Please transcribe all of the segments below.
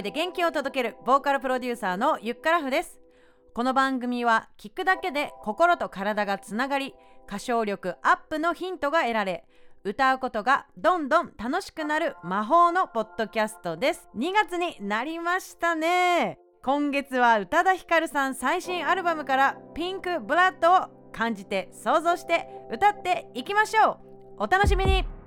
声で元気を届けるボーカルプロデューサーのゆっからふです。この番組は聞くだけで心と体がつながり歌唱力アップのヒントが得られ歌うことがどんどん楽しくなる魔法のポッドキャストです。2月になりましたね。今月は宇多田ヒカルさん最新アルバムからピンクブラッドを感じて想像して歌っていきましょう。お楽しみに。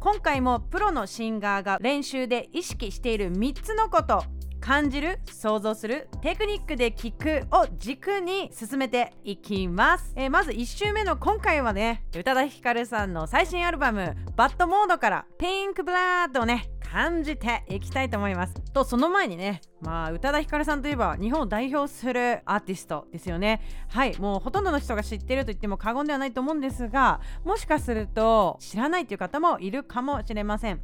今回もプロのシンガーが練習で意識している3つのこと感じる想像するテクニックで聞くを軸に進めていきます、えー、まず1週目の今回はね宇多田ヒカルさんの最新アルバム「バッドモード」から「ピンクブラッド」をね感じていきたいと思います。とその前にねまあ宇多田ヒカルさんといえば日本を代表するアーティストですよね。はいもうほとんどの人が知ってると言っても過言ではないと思うんですがもしかすると知らないという方もいるかもしれません、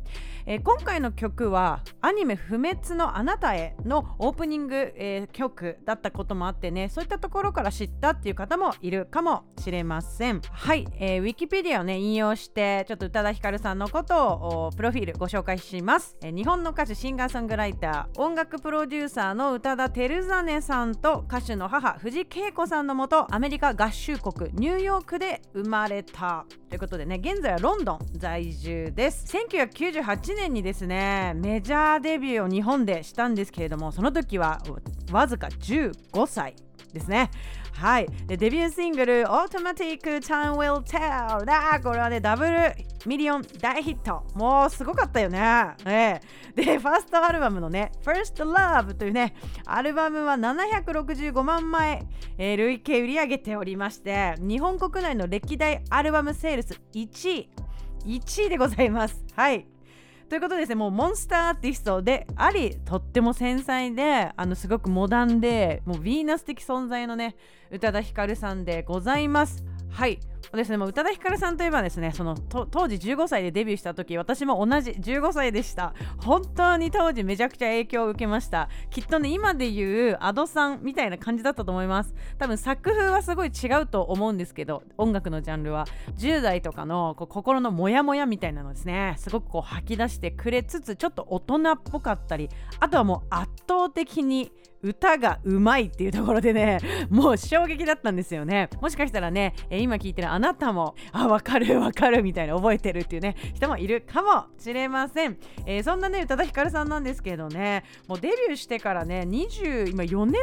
えー、今回の曲はアニメ「不滅のあなたへ」のオープニング、えー、曲だったこともあってねそういったところから知ったっていう方もいるかもしれません。はい、えー、ウィキペディアをね引用してちょっと宇多田ヒカルさんのことをプロフィールご紹介します、えー、日本の歌手シンガーソングライター音楽プロロデューサーの宇多田照真さんと歌手の母藤恵子さんのもとアメリカ合衆国ニューヨークで生まれたということでね現在はロンドン在住です。1998年にですねメジャーデビューを日本でしたんですけれどもその時はわずか15歳。ですね。はい。でデビューシングル「Automatic Time Will Tell」だ。これはねダブルミリオン大ヒット。もうすごかったよね、えー、でファーストアルバムのね「First Love」というねアルバムは765万枚、えー、累計売り上げておりまして日本国内の歴代アルバムセールス1位。1位でございます。はい。ということですねもうモンスターアーティストでありとっても繊細であのすごくモダンでもうヴィーナス的存在のね宇多田ヒカルさんでございます。はい。ですね、もう宇多田ヒカルさんといえばですねその当時15歳でデビューした時私も同じ15歳でした。本当に当時めちゃくちゃ影響を受けました。きっとね今で言う Ado さんみたいな感じだったと思います。多分作風はすごい違うと思うんですけど音楽のジャンルは。10代とかのこう心のモヤモヤみたいなのですね。すごくこう吐き出してくれつつちょっと大人っぽかったりあとはもう圧倒的に歌がうまいっていうところでねもう衝撃だったんですよね。もしかしたらね、え今聞いてるあなたもあ分かる分かるみたいな覚えてるっていうね人もいるかもしれません、えー、そんなね宇多田ヒカルさんなんですけどねもうデビューしてからね20今4年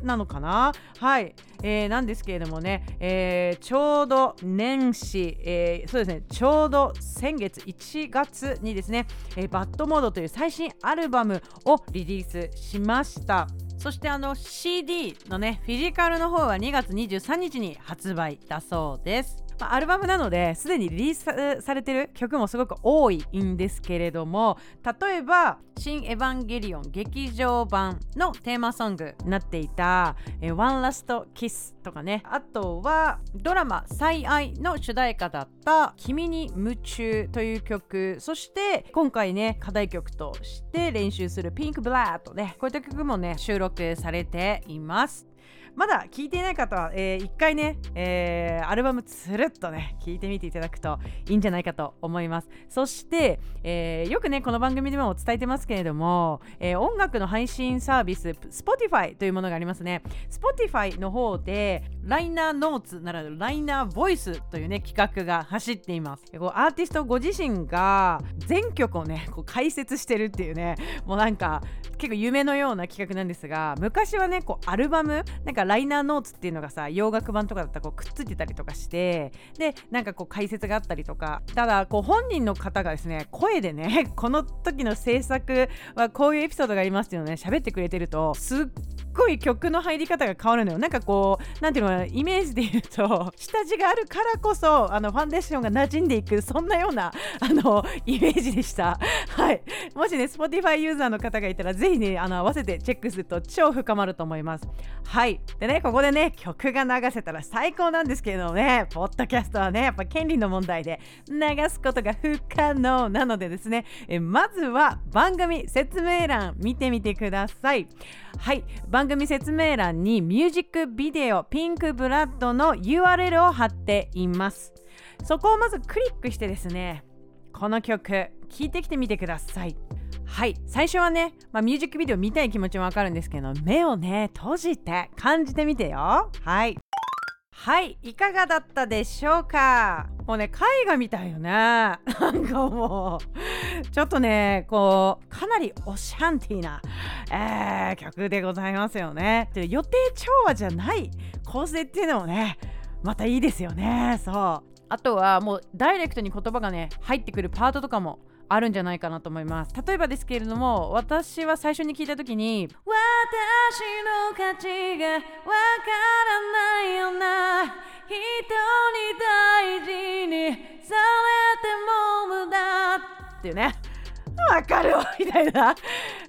目なのかな？はい、えー、なんですけれどもね、えー、ちょうど年始、えー、そうですねちょうど先月1月にですね、えー、バッドモードという最新アルバムをリリースしました。そしてあの CD のねフィジカルの方は2月23日に発売だそうです。まあ、アルバムなのですでにリリースされてる曲もすごく多いんですけれども例えば「新エヴァンゲリオン」劇場版のテーマソングになっていた「One Last Kiss」とかね。あとはドラマ「最愛」の主題歌だった「君に夢中」という曲。そして今回ね課題曲として練習する「ピンクブラッドねこういった曲もね収録されています。まだ聞いていない方は、えー、一回ね、えー、アルバムつるっとね、聞いてみていただくといいんじゃないかと思います。そして、えー、よくね、この番組でも伝えてますけれども、えー、音楽の配信サービス、Spotify というものがありますね。Spotify の方で、ライナーノーツならぬライナーボイスというね、企画が走っています。こうアーティストご自身が全曲をね、こう解説してるっていうね、もうなんか結構夢のような企画なんですが、昔はね、こうアルバム、なんかライナーノーツっていうのがさ洋楽版とかだったらこうくっついてたりとかしてでなんかこう解説があったりとかただこう本人の方がですね声でね この時の制作はこういうエピソードがありますっていうのをね喋ってくれてるとすっごい曲の入り方が変わるのよ。なんかこうなんていうのイメージで言うと 下地があるからこそあのファンデーションが馴染んでいくそんなような あのイメージでした。はい。もしね Spotify ユーザーの方がいたらぜひねあの合わせてチェックすると超深まると思います。はい。でねここでね曲が流せたら最高なんですけどね。ポッドキャストはねやっぱ権利の問題で流すことが不可能なのでですね。えまずは番組説明欄見てみてください。はい。番番組説明欄にミュージックビデオピンクブラッドの URL を貼っています。そこをまずクリックしてですねこの曲聴いてきてみてください。はい最初はね、まあ、ミュージックビデオ見たい気持ちもわかるんですけど目をね閉じて感じてみてよ。はい。はいいかがだったでしょうか？もうね絵画みたいよね。なんかもうちょっとねこうかなりオシャンティーな、えー、曲でございますよね。で予定調和じゃない構成っていうのもねまたいいですよね。そう。あとはもうダイレクトに言葉がね入ってくるパートとかもあるんじゃないかなと思います。例えばですけれども私は最初に聞いた時にわ私の価値がわからないよな。人に大事にされても無駄っていうね。わかるわみたいな。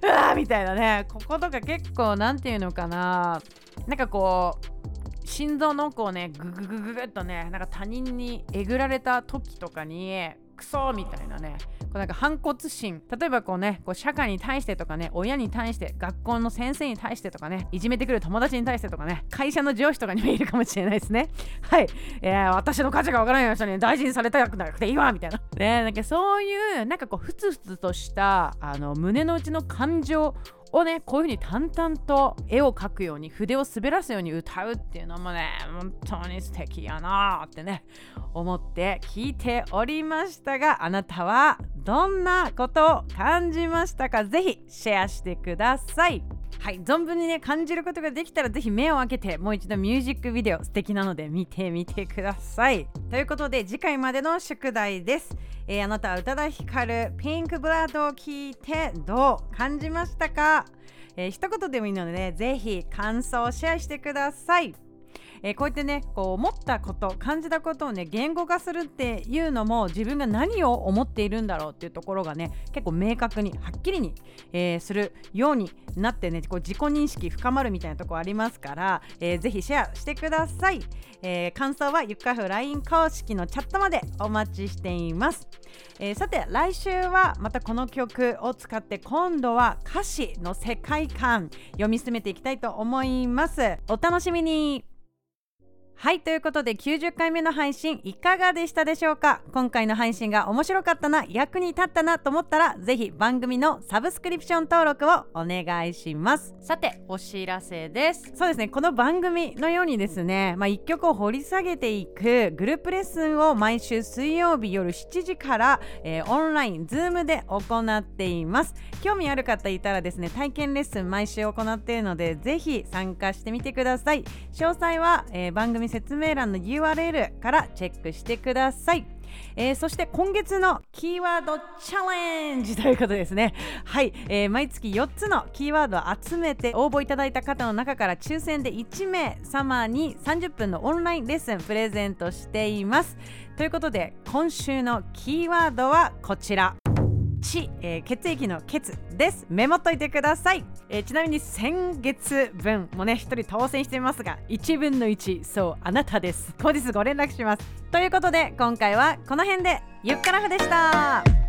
うわみたいなね。こことか結構何ていうのかな。なんかこう心臓の奥をねグググググっとねなんか他人にえぐられた時とかにクソみたいなねこうなんか反骨心。例えばこうねこう社会に対してとかね親に対して学校の先生に対してとかねいじめてくる友達に対してとかね会社の上司とかにもいるかもしれないですね。はい、えー、私の価値がわからない人に大事にされたくなくていいわみたいな。ねなんかそういうなんかこうふつふつとしたあの胸の内の感情をねこういうふうに淡々と絵を描くように筆を滑らすように歌うっていうのもね本当に素敵やなってね思って聞いておりましたがあなたはどんなことを感じましたか？是非シェアしてください。はい存分にね感じることができたらぜひ目を開けてもう一度ミュージックビデオ素敵なので見てみてください。ということで次回までの宿題です。えー、あなたは宇多田ヒカルピンクブラッドを聞いてどう感じましたか、えー、一言でもいいので、ね、ぜひ感想をシェアしてください。えー、こうやってねこう思ったこと感じたことをね言語化するっていうのも自分が何を思っているんだろうっていうところがね結構明確にはっきりに、えー、するようになってねこう自己認識深まるみたいなとこありますから、えー、ぜひシェアしてください、えー、感想はゆっかふ LINE 公式のチャットまでお待ちしています、えー、さて来週はまたこの曲を使って今度は歌詞の世界観読み進めていきたいと思います。お楽しみに。はいということで90回目の配信いかがでしたでしょうか？今回の配信が面白かったな役に立ったなと思ったらぜひ番組のサブスクリプション登録をお願いします。さてお知らせです。そうですねこの番組のようにですねまあ、1曲を掘り下げていくグループレッスンを毎週水曜日夜7時から、えー、オンラインズームで行っています。興味ある方いたらですね体験レッスン毎週行っているのでぜひ参加してみてください。詳細は、えー、番組説明欄の URL からチェックしてください。えー、そして今月のキーワードチャレンジということですね。はい、えー、毎月4つのキーワードを集めて応募いただいた方の中から抽選で1名様に30分のオンラインレッスンプレゼントしています。ということで今週のキーワードはこちら。血、えー、血液の血です。メモっといてください、えー、ちなみに先月分もね1人当選していますが1分の1そうあなたです。後日ご連絡します。ということで今回はこの辺でゆっくらふでした。